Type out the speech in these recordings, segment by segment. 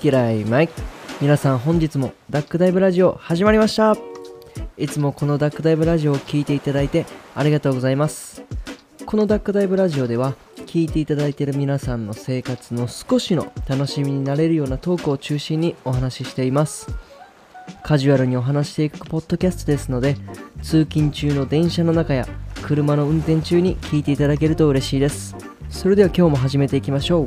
嫌いマイク。皆さん本日もダックダイブラジオ始まりました。いつもこのダックダイブラジオを聴いていただいてありがとうございます。このダックダイブラジオでは聞いていただいている皆さんの生活の少しの楽しみになれるようなトークを中心にお話ししています。カジュアルにお話していくポッドキャストですので通勤中の電車の中や車の運転中に聞いていただけると嬉しいです。それでは今日も始めていきましょう。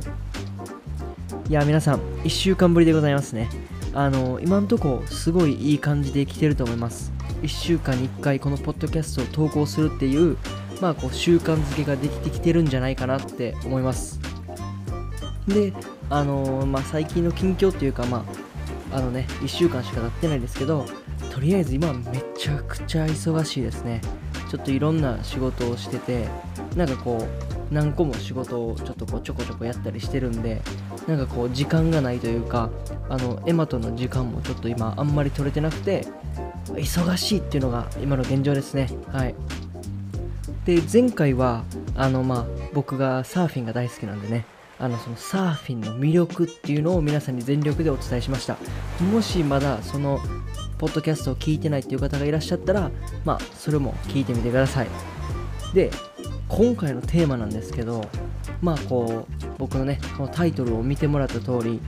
いや皆さん1週間ぶりでございますね。あの今んとこすごいいい感じで来てると思います。1週間に1回このポッドキャストを投稿するっていうまあこう習慣づけができてきてるんじゃないかなって思います。であのまあ最近の近況っていうかまああのね1週間しか経ってないですけどとりあえず今めちゃくちゃ忙しいですね。ちょっといろんな仕事をしててなんかこう何個も仕事をちょっとこうちょこちょこやったりしてるんでなんかこう時間がないというかあのエマとの時間もちょっと今あんまり取れてなくて忙しいっていうのが今の現状ですね。はい。で前回はあのまあ僕がサーフィンが大好きなんでねあのそのサーフィンの魅力っていうのを皆さんに全力でお伝えしました。もしまだそのポッドキャストを聞いてないっていう方がいらっしゃったらまあそれも聞いてみてください。で今回のテーマなんですけどまあこう僕のねこのタイトルを見てもらった通り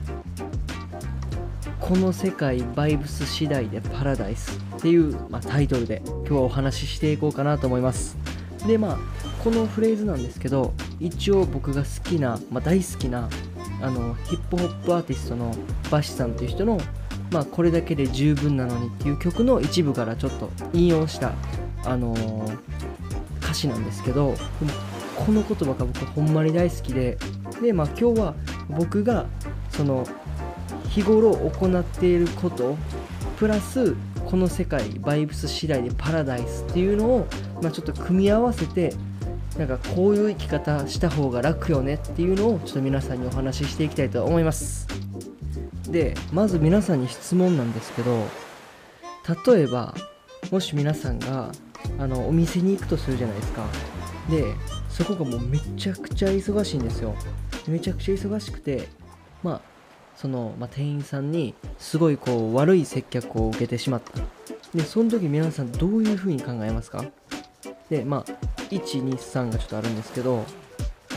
この世界バイブス次第でパラダイスっていう、まあ、タイトルで今日はお話ししていこうかなと思います。でまあこのフレーズなんですけど一応僕が好きな、まあ、大好きなあのヒップホップアーティストのバシさんという人のまあ、これだけで十分なのにっていう曲の一部からちょっと引用した、あのー、歌詞なんですけどこの言葉が僕ほんまに大好きでで、まあ、今日は僕がその日頃行っていることプラスこの世界バイブス次第でパラダイスっていうのを、まあ、ちょっと組み合わせてなんかこういう生き方した方が楽よねっていうのをちょっと皆さんにお話ししていきたいと思います。でまず皆さんに質問なんですけど例えばもし皆さんがあのお店に行くとするじゃないですかでそこがもうめちゃくちゃ忙しいんですよ。めちゃくちゃ忙しくてまあその、まあ、店員さんにすごいこう悪い接客を受けてしまった。でその時皆さんどういう風に考えますか？でまあ123がちょっとあるんですけど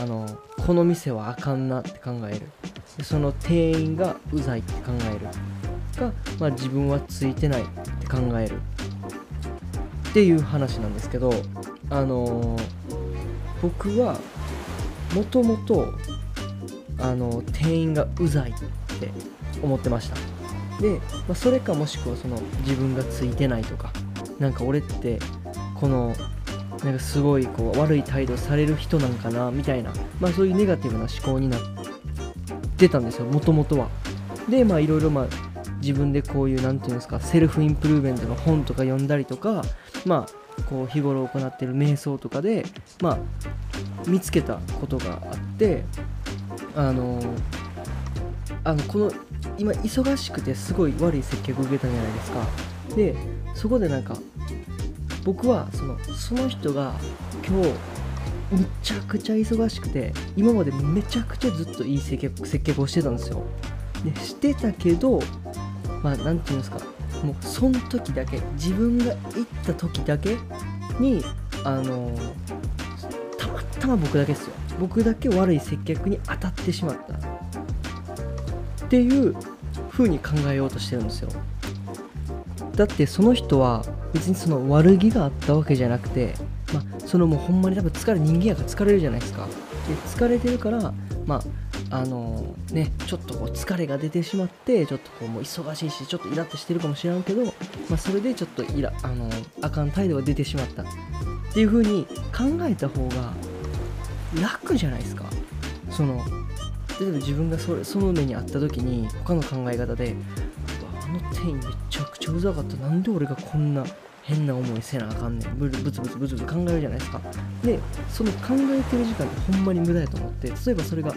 あのこの店はあかんなって考える。でその店員がうざいって考える。が、まあ、自分はついてないって考える。っていう話なんですけどあのー、僕はもともとあの店員がうざいって思ってました。で、まあ、それかもしくはその自分がついてないとかなんか俺ってこのなんかすごいこう悪い態度される人なんかなみたいな、まあ、そういうネガティブな思考になってたんですよもともとは。でまあいろいろまあ自分でこういう何て言うんですか self improvement の本とか読んだりとかまあこう日頃行ってる瞑想とかでまあ見つけたことがあってあのあのこの今忙しくてすごい悪い接客を受けたじゃないですか。でそこでなんか僕はそのその人が今日めちゃくちゃ忙しくて今までめちゃくちゃずっといい接客接客をしてたんですよ。でしてたけどまあ何て言うんですかもうその時だけ自分が行った時だけにあのたまたま僕だけですよ。僕だけ悪い接客に当たってしまった。っていう風に考えようとしてるんですよ。だってその人は別にその悪気があったわけじゃなくて、まあ、そのもうほんまに多分疲れ人間やから疲れるじゃないですか。で疲れてるからまああの、ねちょっとこう疲れが出てしまってちょっとこうもう忙しいしちょっとイラッとしてるかもしれんけど、まあ、それでちょっとイラあの、あかん態度が出てしまった。っていう風に考えた方が楽じゃないですか。その例えば自分がそれその目にあった時に他の考え方であの店員めちゃくちゃうざかった。なんで俺がこんな変な思いせなあかんねん。ブツブツブツブツ考えるじゃないですか。でその考えてる時間ってほんまに無駄やと思って例えばそれが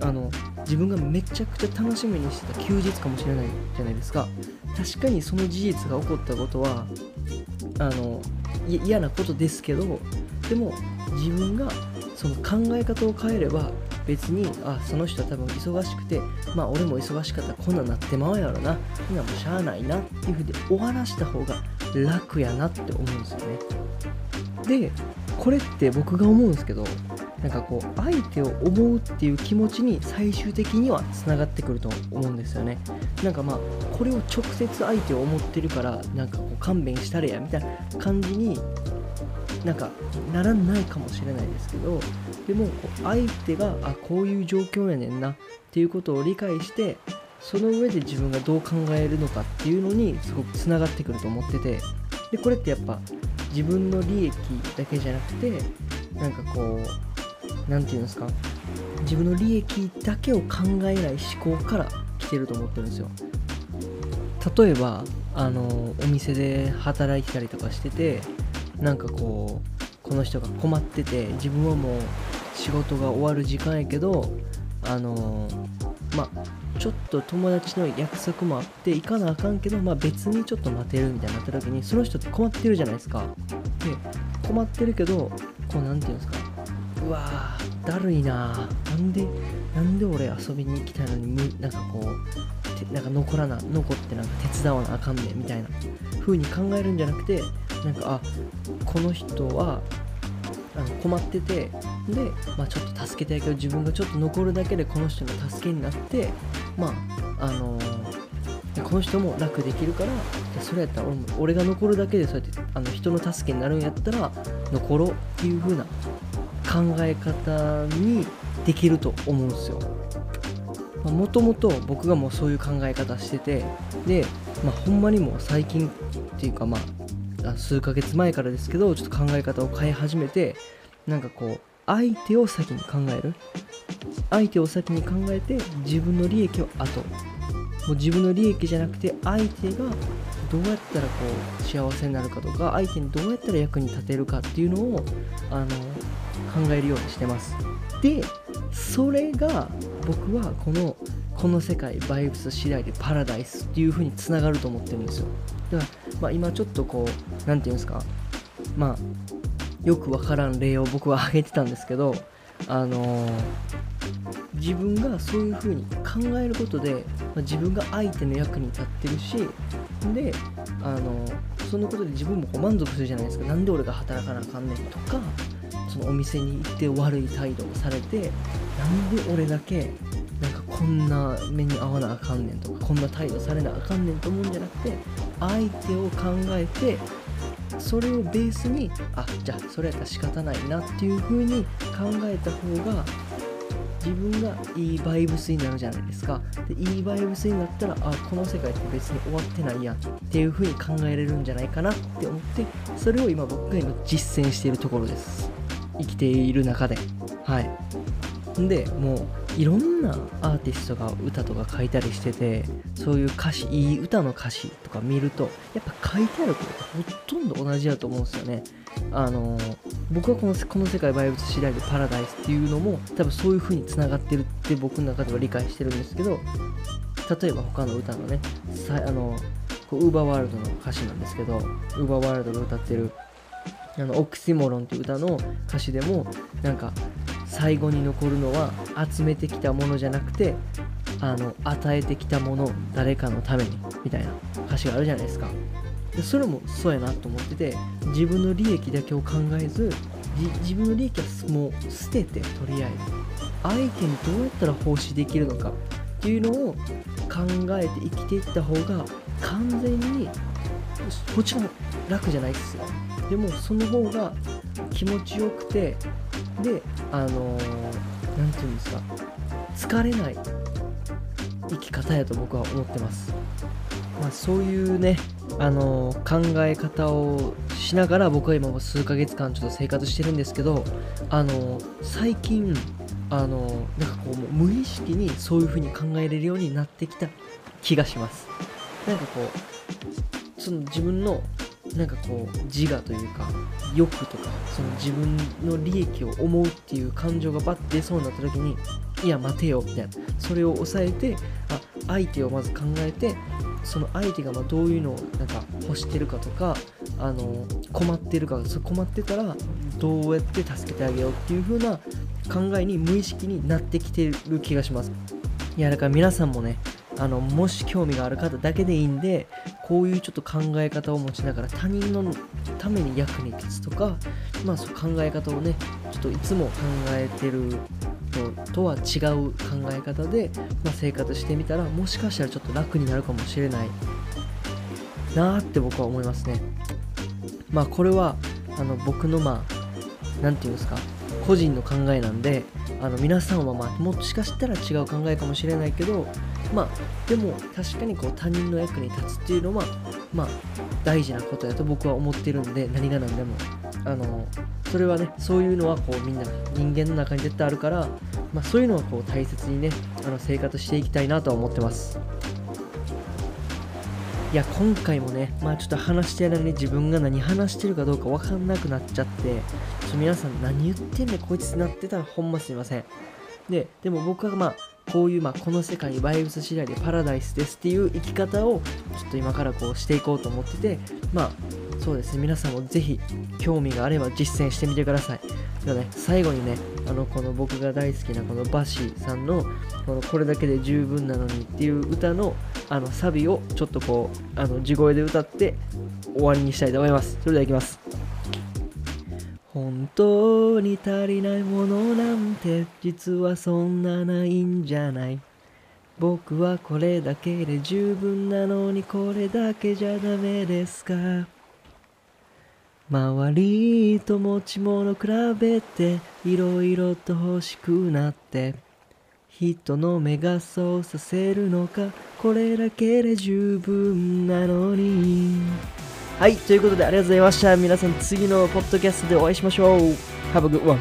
あの自分がめちゃくちゃ楽しみにしてた休日かもしれないじゃないですか。確かにその事実が起こったことはあの嫌なことですけどでも自分がその考え方を変えれば別にあその人は多分忙しくてまあ俺も忙しかったらこんなんなってまうやろな。ほんなもしゃあないなっていうふうで終わらした方が楽やなって思うんですよね。でこれって僕が思うんですけどなんかこう相手を思うっていう気持ちに最終的にはつながってくると思うんですよね。なんかまあこれを直接相手を思ってるからなんかこう勘弁したれやみたいな感じになんかならないかもしれないですけどでもこう相手があこういう状況やねんなっていうことを理解してその上で自分がどう考えるのかっていうのにすごくつながってくると思っててでこれってやっぱ自分の利益だけじゃなくてなんかこう何て言うんですか自分の利益だけを考えない思考から来てると思ってるんですよ。例えばあのお店で働いてたりとかしててなんかこうこの人が困ってて自分はもう仕事が終わる時間やけどあのまあちょっと友達の約束もあって行かなあかんけど、まあ、別にちょっと待てるみたいになった時にその人って困ってるじゃないですか。で困ってるけどこう何て言うんですか。うわーだるいななんでなんで俺遊びに行きたいのになんかこうなんか残らな残ってなんか手伝わなあかんねんみたいな風に考えるんじゃなくてなんかあこの人はあの困っててで、まあ、ちょっと助けたいけど自分がちょっと残るだけでこの人の助けになってまああのー、この人も楽できるからそれやったら俺俺が残るだけでそうやってあの人の助けになるんやったら残ろうっていう風な考え方にできると思うんですよ。もともと僕がもうそういう考え方しててで、まあ、ほんまにもう最近っていうかまあ数ヶ月前からですけどちょっと考え方を変え始めてなんかこう相手を先に考える。相手を先に考えて自分の利益を後。もう自分の利益じゃなくて相手がどうやったらこう幸せになるかとか相手にどうやったら役に立てるかっていうのをあの考えるようにしてます。でそれが僕はこのこの世界バイブス次第でパラダイスっていう風につながると思ってるんですよ。だから、まあ、今ちょっとこう何て言うんですか。まあよくわからん例を僕は挙げてたんですけどあのー、自分がそういう風に考えることで、まあ、自分が相手の役に立ってるしであのー、そのことで自分もこう満足するじゃないですか。なんで俺が働かなあかんねんとかそのお店に行って悪い態度をされてなんで俺だけこんな目に遭わなあかんねんとかこんな態度されなあかんねんと思うんじゃなくて相手を考えてそれをベースにあじゃあそれやったら仕方ないなっていう風に考えた方が自分がいいバイブスになるじゃないですか。でいいバイブスになったらあこの世界って別に終わってないやんっていう風に考えれるんじゃないかなって思ってそれを今僕が今実践しているところです。生きている中で。はい。でもういろんなアーティストが歌とか書いたりしててそういう歌詞いい歌の歌詞とか見るとやっぱ書いてあることがほとんど同じだと思うんですよね。あの僕はこのこの世界バイブス次第でパラダイスっていうのも多分そういう風につながってるって僕の中では理解してるんですけど例えば他の歌のねさあのこうウーバーワールドの歌詞なんですけどウーバーワールドが歌ってるあのオクシモロンっていう歌の歌詞でもなんか最後に残るのは集めてきたものじゃなくてあの与えてきたもの誰かのためにみたいな歌詞があるじゃないですか。でそれもそうやなと思ってて自分の利益だけを考えず自分の利益はもう捨ててとりあえず相手にどうやったら奉仕できるのかっていうのを考えて生きていった方が完全にもちろん楽じゃないですよ。でもその方が気持ちよくてであの何、ー、て言うんですか。疲れない生き方やと僕は思ってます、まあ、そういうねあのー、考え方をしながら僕は今も数ヶ月間ちょっと生活してるんですけどあのー、最近あのなんかこう無意識にそういう風に考えれるようになってきた気がします。なんかこうその自分のなんかこう自我というか欲とかその自分の利益を思うっていう感情がバッて出そうになった時にいや待てよみたいな。それを抑えてあ相手をまず考えてその相手がまどういうのをなんか欲してるかとかあの困ってるかそ困ってたらどうやって助けてあげようっていう風な考えに無意識になってきてる気がします。いやだから皆さんもねあのもし興味がある方だけでいいんでこういうちょっと考え方を持ちながら他人のために役に立つとかまあそう考え方をねちょっといつも考えてるのとは違う考え方で、まあ、生活してみたらもしかしたらちょっと楽になるかもしれないなーって僕は思いますね。まあこれはあの僕のまあ何て言うんですか個人の考えなんであの皆さんはまあもしかしたら違う考えかもしれないけどまあでも確かにこう他人の役に立つっていうのはまあ大事なことだと僕は思ってるんで何が何でも。あのそれはねそういうのはこうみんな人間の中に絶対あるから、まあ、そういうのはこう大切にねあの生活していきたいなとは思ってます。いや今回もねまあちょっと話してやるのに自分が何話してるかどうか分かんなくなっちゃってちょ皆さん何言ってんねんこいつなってたらほんますいません。ででも僕はまあこういう、まあ、この世界バイブス次第でパラダイスですっていう生き方をちょっと今からこうしていこうと思っててまあそうですね。皆さんもぜひ興味があれば実践してみてください。ではね最後にねあのこの僕が大好きなこのバシーさんのこのこれだけで十分なのにっていう歌のあのサビをちょっとこうあの地声で歌って終わりにしたいと思います。それではいきます。本当に足りないものなんて実はそんなないんじゃない。僕はこれだけで十分なのにこれだけじゃダメですか。周りと持ち物比べていろいろと欲しくなって人の目がそうさせるのかこれだけで十分なのに。はいということでありがとうございました。皆さん次のポッドキャストでお会いしましょう。Have a good one.